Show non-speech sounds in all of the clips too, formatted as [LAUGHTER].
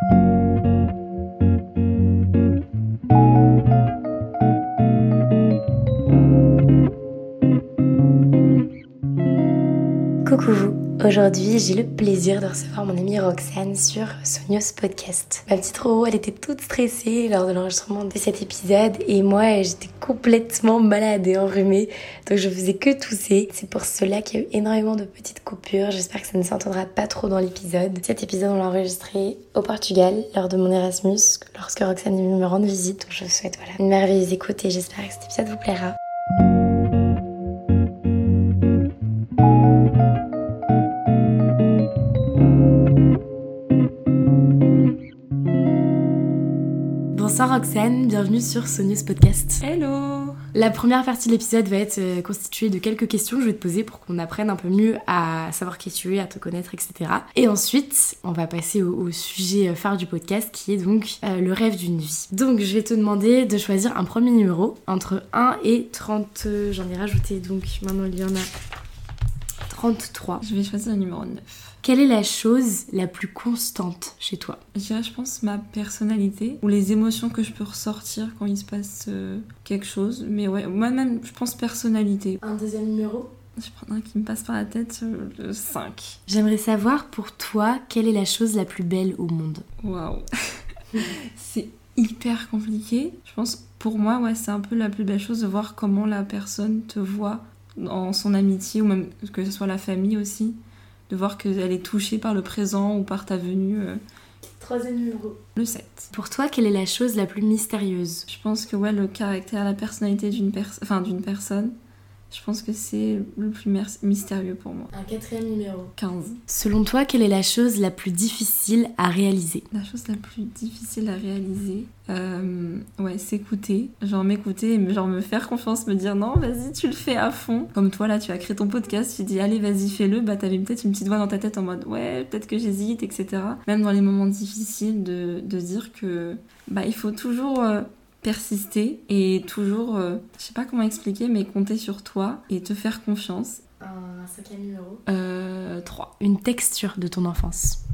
Coucou vous Aujourd'hui, j'ai le plaisir de recevoir mon amie Roxane sur Sonios Podcast. Ma petite Roro, elle était toute stressée lors de l'enregistrement de cet épisode et moi, j'étais complètement malade et enrhumée, donc je faisais que tousser. C'est pour cela qu'il y a eu énormément de petites coupures. J'espère que ça ne s'entendra pas trop dans l'épisode. Cet épisode, on l'a enregistré au Portugal lors de mon Erasmus, lorsque Roxane est venue me rendre visite. Donc je vous souhaite voilà, une merveilleuse écoute et j'espère que cet épisode vous plaira. Roxane, bienvenue sur Sonius Podcast. Hello La première partie de l'épisode va être euh, constituée de quelques questions que je vais te poser pour qu'on apprenne un peu mieux à savoir qui tu es, à te connaître, etc. Et ensuite, on va passer au, sujet euh, phare du podcast qui est donc euh, le rêve d'une vie. Donc je vais te demander de choisir un premier numéro entre 1 et 30. J'en ai rajouté donc maintenant il y en a 33. Je vais choisir le numéro 9. Quelle est la chose la plus constante chez toi? Je dirais, je pense, ma personnalité ou les émotions que je peux ressortir quand il se passe euh, quelque chose. Mais ouais, moi-même, je pense personnalité. Un deuxième numéro? Je prends un qui me passe par la tête, euh, le 5. J'aimerais savoir pour toi, quelle est la chose la plus belle au monde? Waouh [LAUGHS] C'est hyper compliqué. Je pense, pour moi, ouais, c'est un peu la plus belle chose de voir comment la personne te voit en son amitié ou même que ce soit la famille aussi de voir qu'elle est touchée par le présent ou par ta venue. Euh. Troisième numéro. Le 7. Pour toi, quelle est la chose la plus mystérieuse? Je pense que ouais, le caractère, la personnalité d'une enfin, personne, je pense que c'est le plus mystérieux pour moi. Un quatrième numéro. 15. Selon toi, quelle est la chose la plus difficile à réaliser? La chose la plus difficile à réaliser, euh, ouais, s'écouter. Genre m'écouter, genre me faire confiance, me dire non, vas-y, tu le fais à fond. Comme toi, là, tu as créé ton podcast, tu dis allez, vas-y, fais-le. Bah, t'avais peut-être une petite voix dans ta tête en mode ouais, peut-être que j'hésite, etc. Même dans les moments difficiles, de, de dire que bah, il faut toujours. Euh, persister et toujours, euh, je sais pas comment expliquer, mais compter sur toi et te faire confiance. Un cinquième numéro euh, 3. Une texture de ton enfance.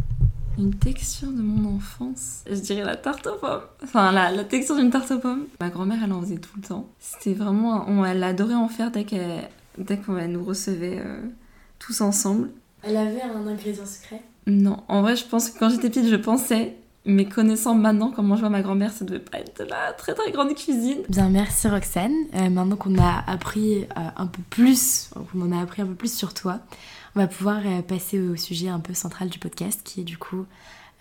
Une texture de mon enfance Je dirais la tarte aux pommes. Enfin, la, la texture d'une tarte aux pommes. Ma grand-mère, elle en faisait tout le temps. C'était vraiment... On, elle adorait en faire dès qu'elle dès qu'on nous recevait euh, tous ensemble. Elle avait un ingrédient secret? Non, en vrai, je pense que quand j'étais petite, je pensais mais connaissant maintenant comment je vois ma grand-mère, ça devait pas être de la très très grande cuisine. Bien, merci Roxane. Euh, maintenant qu'on a appris euh, un peu plus, qu'on en a appris un peu plus sur toi, on va pouvoir euh, passer au sujet un peu central du podcast, qui est du coup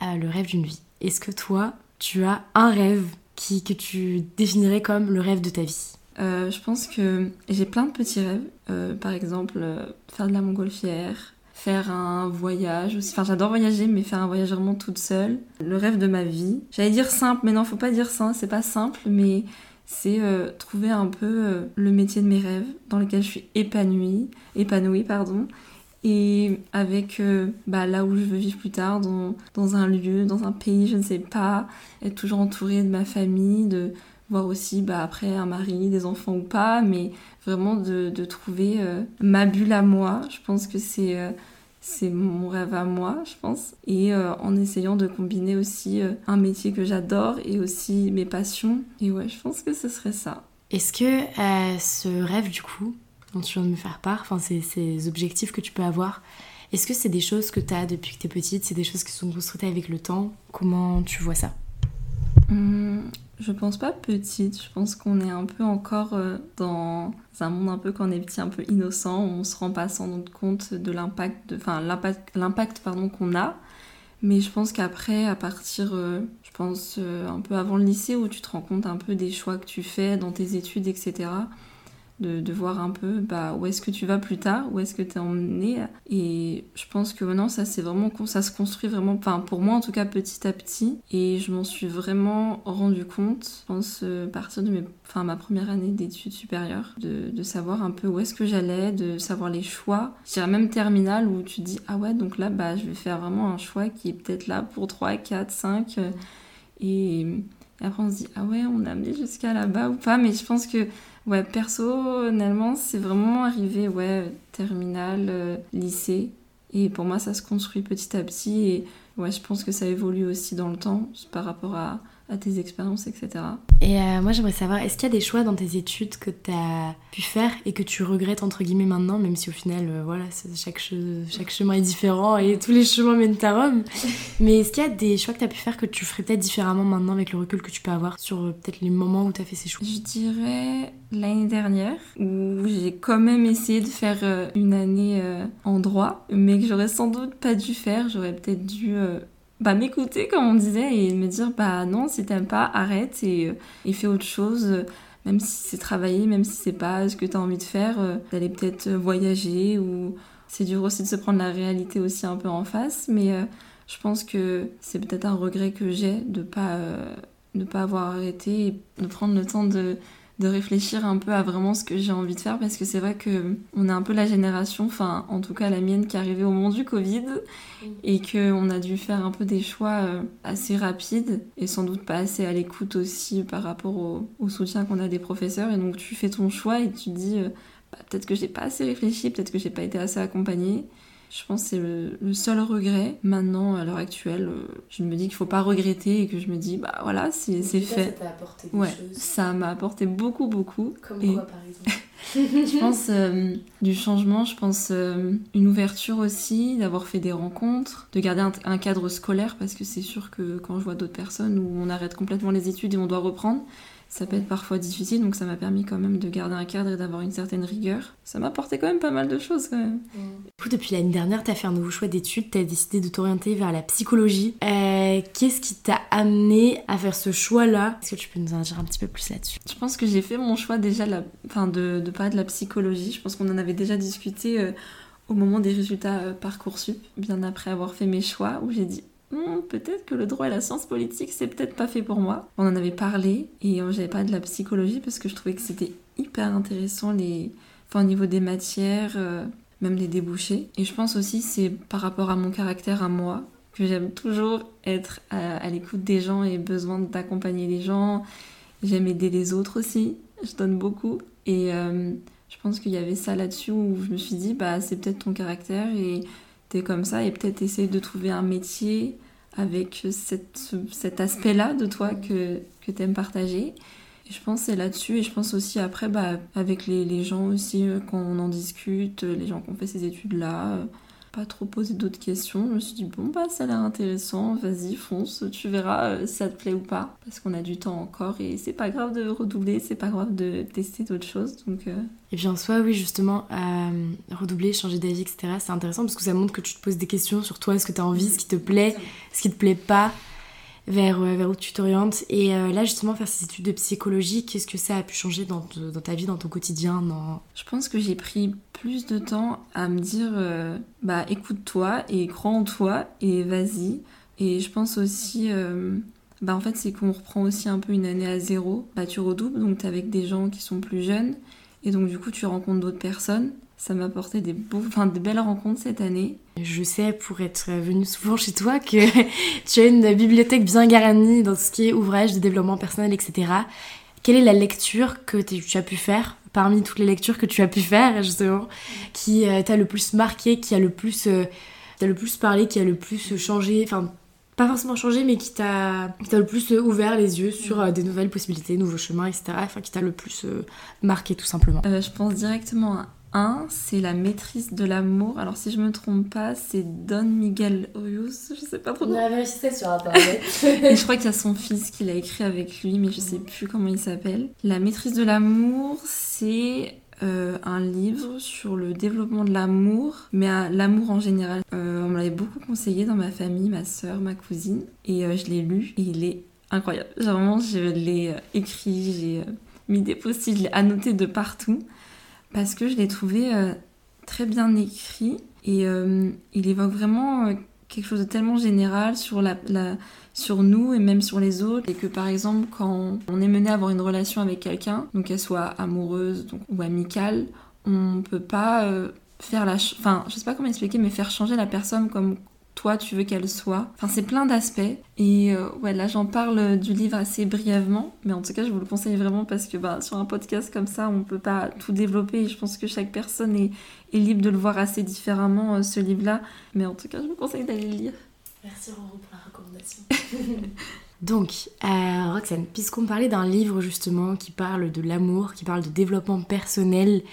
le rêve d'une vie. Est-ce que toi, tu as un rêve qui, que tu définirais comme le rêve de ta vie? Je pense que j'ai plein de petits rêves. par exemple, faire de la montgolfière, faire un voyage. Enfin, j'adore voyager, mais faire un voyage vraiment toute seule. Le rêve de ma vie. J'allais dire simple, mais non, faut pas dire ça, c'est pas simple, mais c'est euh, trouver un peu euh, le métier de mes rêves dans lequel je suis épanouie, épanouie pardon, et avec euh, bah, là où je veux vivre plus tard, dans, dans, un lieu, dans un pays, je ne sais pas, être toujours entourée de ma famille, de voir aussi bah, après un mari, des enfants ou pas, mais vraiment de, de trouver ma bulle à moi. Je pense que c'est c'est mon rêve à moi, je pense. Et euh, en essayant de combiner aussi euh, un métier que j'adore et aussi mes passions. Et ouais, je pense que ce serait ça. Est-ce que euh, ce rêve, du coup, dont tu viens de me faire part, enfin, ces, ces objectifs que tu peux avoir, est-ce que c'est des choses que tu as depuis que tu es petite? C'est des choses qui sont construites avec le temps? Comment tu vois ça? Mmh, je pense pas petite, je pense qu'on est un peu encore euh, dans un monde un peu quand on est petit, un peu innocent, on se rend pas sans doute compte de l'impact, enfin l'impact, pardon qu'on a. Mais je pense qu'après, à partir, euh, je pense euh, un peu avant le lycée, où tu te rends compte un peu des choix que tu fais dans tes études, etc de, voir un peu bah, où est-ce que tu vas plus tard, où est-ce que tu es emmené. Et je pense que maintenant, ça, c'est vraiment, ça se construit vraiment, enfin, pour moi en tout cas, petit à petit. Et je m'en suis vraiment rendu compte, je pense, euh, à partir de mes, enfin, ma première année d'études supérieures, de, savoir un peu où est-ce que j'allais, de savoir les choix. Je dirais même terminale où tu dis, ah ouais, donc là, bah, je vais faire vraiment un choix qui est peut-être là pour 3, 4, 5. Et, après, on se dit, ah ouais, on a amené jusqu'à là-bas ou pas. Mais je pense que Ouais, personnellement, c'est vraiment arrivé, ouais, terminale, euh, lycée. Et pour moi, ça se construit petit à petit. Et ouais, je pense que ça évolue aussi dans le temps par rapport à, à tes expériences, etc. Et euh, moi, j'aimerais savoir, est-ce qu'il y a des choix dans tes études que tu as pu faire et que tu regrettes, entre guillemets, maintenant, même si au final, euh, voilà, chaque, chaque chemin est différent et tous les chemins mènent à Rome. [LAUGHS] Mais est-ce qu'il y a des choix que tu as pu faire que tu ferais peut-être différemment maintenant avec le recul que tu peux avoir sur euh, peut-être les moments où tu as fait ces choix? Je dirais l'année dernière, où j'ai quand même essayé de faire une année en droit, mais que j'aurais sans doute pas dû faire. J'aurais peut-être dû bah, m'écouter, comme on disait, et me dire bah non, si t'aimes pas, arrête et, euh, et fais autre chose. Même si c'est travailler, même si c'est pas ce que t'as envie de faire, euh, d'aller peut-être voyager ou c'est dur aussi de se prendre la réalité aussi un peu en face. Mais euh, je pense que c'est peut-être un regret que j'ai de pas, pas avoir arrêté et de prendre le temps de de réfléchir un peu à vraiment ce que j'ai envie de faire parce que c'est vrai que on est un peu la génération, enfin en tout cas la mienne qui est arrivée au monde du Covid et que on a dû faire un peu des choix euh, assez rapides et sans doute pas assez à l'écoute aussi par rapport au, soutien qu'on a des professeurs et donc tu fais ton choix et tu te dis euh, bah, peut-être que j'ai pas assez réfléchi, peut-être que j'ai pas été assez accompagnée je pense que c'est le, seul regret. Maintenant, à l'heure actuelle, euh, je me dis qu'il faut pas regretter et que je me dis, bah voilà, c'est fait. Ça t'a apporté des ouais, choses. Ça m'a apporté beaucoup, beaucoup. Comme quoi, par exemple [LAUGHS] [LAUGHS] Je pense euh, du changement, je pense euh, une ouverture aussi, d'avoir fait des rencontres, de garder un cadre scolaire parce que c'est sûr que quand je vois d'autres personnes où on arrête complètement les études et on doit reprendre, ça peut être parfois difficile, donc ça m'a permis quand même de garder un cadre et d'avoir une certaine rigueur. Ça m'a apporté quand même pas mal de choses quand même. Du coup, depuis l'année dernière, tu as fait un nouveau choix d'études, tu as décidé de t'orienter vers la psychologie. Euh, qu'est-ce qui t'a amené à faire ce choix-là? Est-ce que tu peux nous en dire un petit peu plus là-dessus? Je pense que j'ai fait mon choix déjà la... enfin, de, de parler de la psychologie. Je pense qu'on en avait déjà discuté euh, au moment des résultats euh, Parcoursup, bien après avoir fait mes choix, où j'ai dit Hmm, peut-être que le droit et la science politique, c'est peut-être pas fait pour moi. On en avait parlé et j'avais parlé de la psychologie parce que je trouvais que c'était hyper intéressant les... enfin, au niveau des matières, euh, même les débouchés. Et je pense aussi c'est par rapport à mon caractère à moi que j'aime toujours être à, l'écoute des gens et besoin d'accompagner les gens. J'aime aider les autres aussi. Je donne beaucoup et euh, je pense qu'il y avait ça là-dessus où je me suis dit bah c'est peut-être ton caractère et t'es comme ça et peut-être essayer de trouver un métier avec cette, cet aspect-là de toi que, que tu aimes partager. Et je pense c'est là-dessus et je pense aussi après bah, avec les, les, gens aussi euh, quand on en discute, les gens qui ont fait ces études-là, euh, pas trop poser d'autres questions. Je me suis dit, bon, bah, ça a l'air intéressant, vas-y, fonce, tu verras euh, si ça te plaît ou pas. Parce qu'on a du temps encore et c'est pas grave de redoubler, c'est pas grave de tester d'autres choses. Donc, euh. Et bien, en oui, justement, euh, redoubler, changer d'avis, etc., c'est intéressant parce que ça montre que tu te poses des questions sur toi, ce que tu as envie, ce qui te plaît, ce qui te plaît pas vers, euh, vers où tu t'orientes. Et euh, là, justement, faire ces études de psychologie, qu'est-ce que ça a pu changer dans, dans ta vie, dans ton quotidien. Je pense que j'ai pris plus de temps à me dire, euh, bah écoute-toi et crois en toi et vas-y. Et je pense aussi, bah en fait, c'est qu'on reprend aussi un peu une année à zéro. Bah tu redoubles, donc t'es avec des gens qui sont plus jeunes. Et donc du coup, tu rencontres d'autres personnes. Ça m'a apporté des, beaux, enfin, de belles rencontres cette année. Je sais, pour être venue souvent chez toi, que [LAUGHS] tu as une bibliothèque bien garnie dans ce qui est ouvrage de développement personnel, etc. Quelle est la lecture que tu as pu faire parmi toutes les lectures que tu as pu faire, justement, qui euh, t'a le plus marqué, qui a le plus, euh, le plus parlé, qui a le plus changé, enfin, pas forcément changé, mais qui t'a le plus ouvert les yeux sur euh, des nouvelles possibilités, nouveaux chemins, etc. Enfin, qui t'a le plus marqué, tout simplement? je pense directement à un, c'est la maîtrise de l'amour. Alors si je me trompe pas, c'est Don Miguel Ruiz, je sais pas trop. On a vérifié sur internet. [LAUGHS] [LAUGHS] Et je crois qu'il y a son fils qui l'a écrit avec lui, mais je sais plus comment il s'appelle. La maîtrise de l'amour, c'est euh, un livre sur le développement de l'amour, mais l'amour en général. Euh, on me l'avait beaucoup conseillé dans ma famille, ma soeur, ma cousine, et euh, je l'ai lu et il est incroyable. Vraiment, je l'ai écrit, j'ai mis des post-it, je l'ai annoté de partout parce que je l'ai trouvé euh, très bien écrit et euh, il évoque vraiment euh, quelque chose de tellement général sur, la, sur nous et même sur les autres. Et que par exemple, quand on est mené à avoir une relation avec quelqu'un, donc qu'elle soit amoureuse ou amicale, on peut pas faire la. Enfin, je sais pas comment expliquer, mais faire changer la personne comme toi tu veux qu'elle soit. Enfin, c'est plein d'aspects. Et euh, ouais, là j'en parle du livre assez brièvement, mais en tout cas je vous le conseille vraiment parce que bah, sur un podcast comme ça, on peut pas tout développer et je pense que chaque personne est, est libre de le voir assez différemment, euh, ce livre-là. Mais en tout cas, je vous conseille d'aller le lire. Merci Roro pour la recommandation. [LAUGHS] Donc, euh, Roxane, puisqu'on parlait d'un livre justement qui parle de l'amour, qui parle de développement personnel,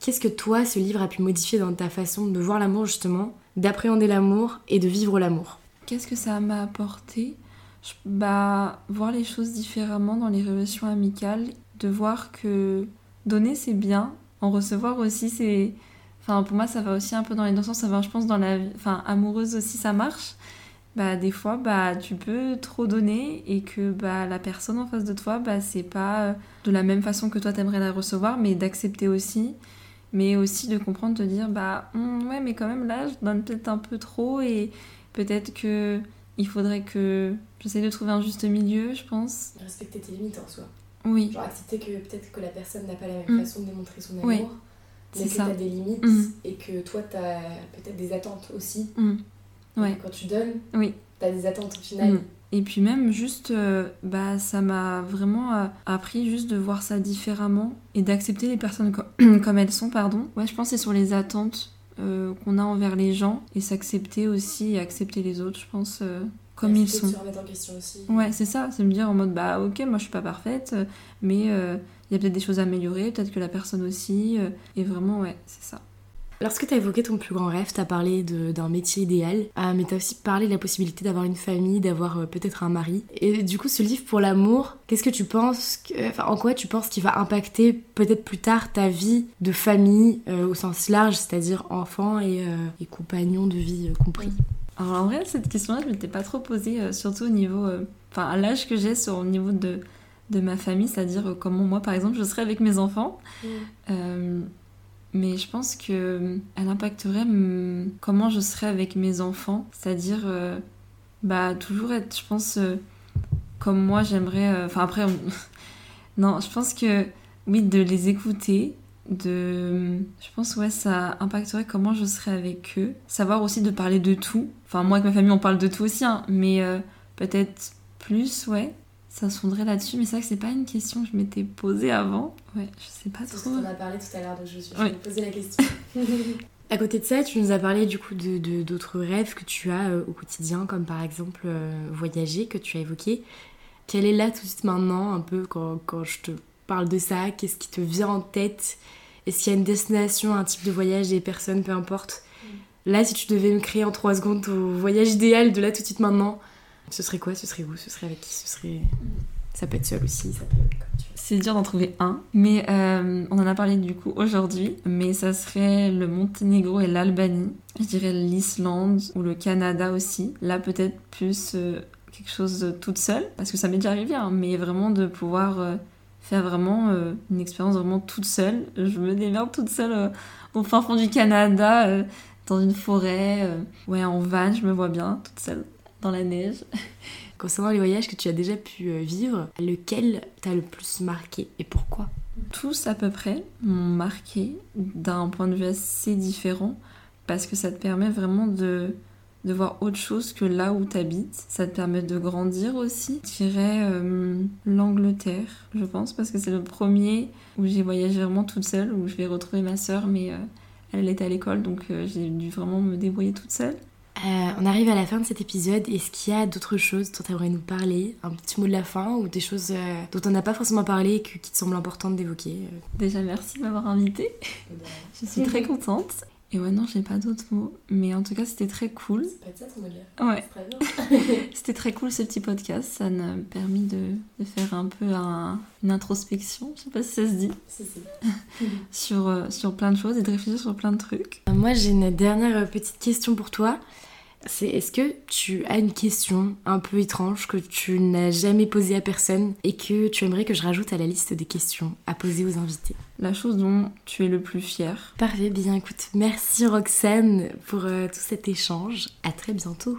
qu'est-ce que toi, ce livre a pu modifier dans ta façon de voir l'amour justement, d'appréhender l'amour et de vivre l'amour Qu'est-ce que ça m'a apporté? Bah, voir les choses différemment dans les relations amicales, de voir que donner c'est bien, en recevoir aussi c'est... Enfin, pour moi, ça va aussi un peu dans les deux sens. Ça va, je pense, dans la. Enfin, amoureuse aussi, ça marche bah des fois bah tu peux trop donner et que bah la personne en face de toi bah c'est pas euh, de la même façon que toi t'aimerais la recevoir mais d'accepter aussi mais aussi de comprendre te dire bah hum, ouais mais quand même là je donne peut-être un peu trop et peut-être que il faudrait que j'essaie de trouver un juste milieu je pense respecter tes limites en soi oui genre accepter que peut-être que la personne n'a pas la même hum. façon de démontrer son amour oui. mais que t'as des limites hum. et que toi t'as peut-être des attentes aussi Ouais. Quand tu donnes, oui. tu as des attentes au final. Et puis même juste, euh, bah, ça m'a vraiment euh, appris juste de voir ça différemment et d'accepter les personnes [CLEARS THROAT] comme elles sont, pardon. Ouais, je pense que c'est sur les attentes euh, qu'on a envers les gens et s'accepter aussi et accepter les autres, je pense, comme ils sont. Se remettre en question aussi. Ouais, c'est ça, c'est me dire en mode, bah ok, moi je suis pas parfaite, mais il y a peut-être des choses à améliorer, peut-être que la personne aussi, et vraiment, ouais, c'est ça. Lorsque tu as évoqué ton plus grand rêve, tu as parlé d'un métier idéal, euh, mais tu as aussi parlé de la possibilité d'avoir une famille, d'avoir euh, peut-être un mari. Et du coup, ce livre pour l'amour, qu'est-ce que tu penses, en quoi tu penses qu'il va impacter peut-être plus tard ta vie de famille euh, au sens large, c'est-à-dire enfant et, et compagnon de vie compris? Alors en vrai, cette question-là, je ne m'étais pas trop posée, surtout au niveau, enfin à l'âge que j'ai, sur au niveau de, de ma famille, c'est-à-dire comment moi, par exemple, je serais avec mes enfants. Mmh mais je pense que euh, elle impacterait comment je serais avec mes enfants, c'est-à-dire euh, bah toujours être, je pense, euh, comme moi j'aimerais. Enfin après, [LAUGHS] non, je pense que oui, de les écouter, de, je pense ouais, ça impacterait comment je serais avec eux, savoir aussi de parler de tout. Enfin moi avec ma famille on parle de tout aussi, hein, mais peut-être plus, ouais ça sonderait là-dessus, mais c'est vrai que c'est pas une question que je m'étais posée avant. Ouais, je sais pas trop. On a parlé tout à l'heure, donc je, je vais poser la question. [LAUGHS] à côté de ça, tu nous as parlé du coup de d'autres rêves que tu as euh, au quotidien, comme par exemple euh, voyager, que tu as évoqué. Quelle est là tout de suite maintenant, un peu quand, quand je te parle de ça? Qu'est-ce qui te vient en tête? Est-ce qu'il y a une destination, un type de voyage, des personnes, peu importe? Mm. Là, si tu devais me créer en trois secondes ton voyage idéal de là tout de suite maintenant, ce serait quoi Ce serait où Ce serait avec qui Ce serait. Ça peut être seul aussi, ça peut C'est dur d'en trouver un, mais euh, on en a parlé du coup aujourd'hui, mais ça serait le Monténégro et l'Albanie. Je dirais l'Islande ou le Canada aussi. Là peut-être plus euh, quelque chose toute seule, parce que ça m'est déjà arrivé, hein, mais vraiment de pouvoir euh, faire vraiment une expérience vraiment toute seule. Je me démerde toute seule au fin fond du Canada, dans une forêt, ouais en van, je me vois bien toute seule dans la neige. [LAUGHS] Concernant les voyages que tu as déjà pu euh, vivre, lequel t'a le plus marqué et pourquoi? Tous à peu près m'ont marqué d'un point de vue assez différent parce que ça te permet vraiment de, de voir autre chose que là où tu habites. Ça te permet de grandir aussi. Je dirais euh, l'Angleterre, je pense, parce que c'est le premier où j'ai voyagé vraiment toute seule, où je vais retrouver ma sœur, mais euh, elle était à l'école, donc j'ai dû vraiment me débrouiller toute seule. Euh, on arrive à la fin de cet épisode. Est-ce qu'il y a d'autres choses dont tu aimerais nous parler? Un petit mot de la fin ou des choses euh, dont on n'a pas forcément parlé et qui te semblent importantes d'évoquer? Euh? Déjà, merci de m'avoir invitée. Je suis très contente. Et ouais, non, j'ai pas d'autres mots. Mais en tout cas, c'était très cool. C'est pas ça ton mot Ouais. Très [LAUGHS] [LAUGHS] c'était très cool ce petit podcast. Ça m'a permis de, de, faire un peu une introspection, je sais pas si ça se dit. Si, si. [LAUGHS] sur, sur plein de choses et de réfléchir sur plein de trucs. Moi, j'ai une dernière petite question pour toi c'est est-ce que tu as une question un peu étrange que tu n'as jamais posée à personne et que tu aimerais que je rajoute à la liste des questions à poser aux invités? La chose dont tu es le plus fier. Parfait, bien écoute, merci Roxane pour euh, tout cet échange. À très bientôt.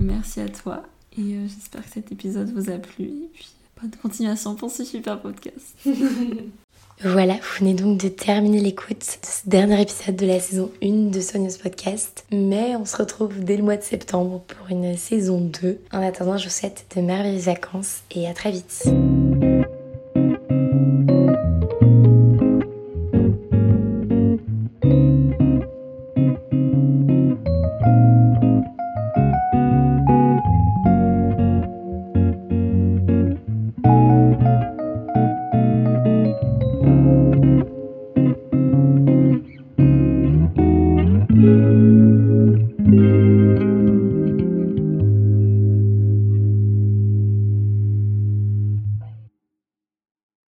Merci à toi et euh, j'espère que cet épisode vous a plu et puis bonne continuation pour ce super podcast. [LAUGHS] Voilà, vous venez donc de terminer l'écoute de ce dernier épisode de la saison 1 de Sonia's Podcast. Mais on se retrouve dès le mois de septembre pour une saison 2. En attendant, je vous souhaite de merveilleuses vacances et à très vite.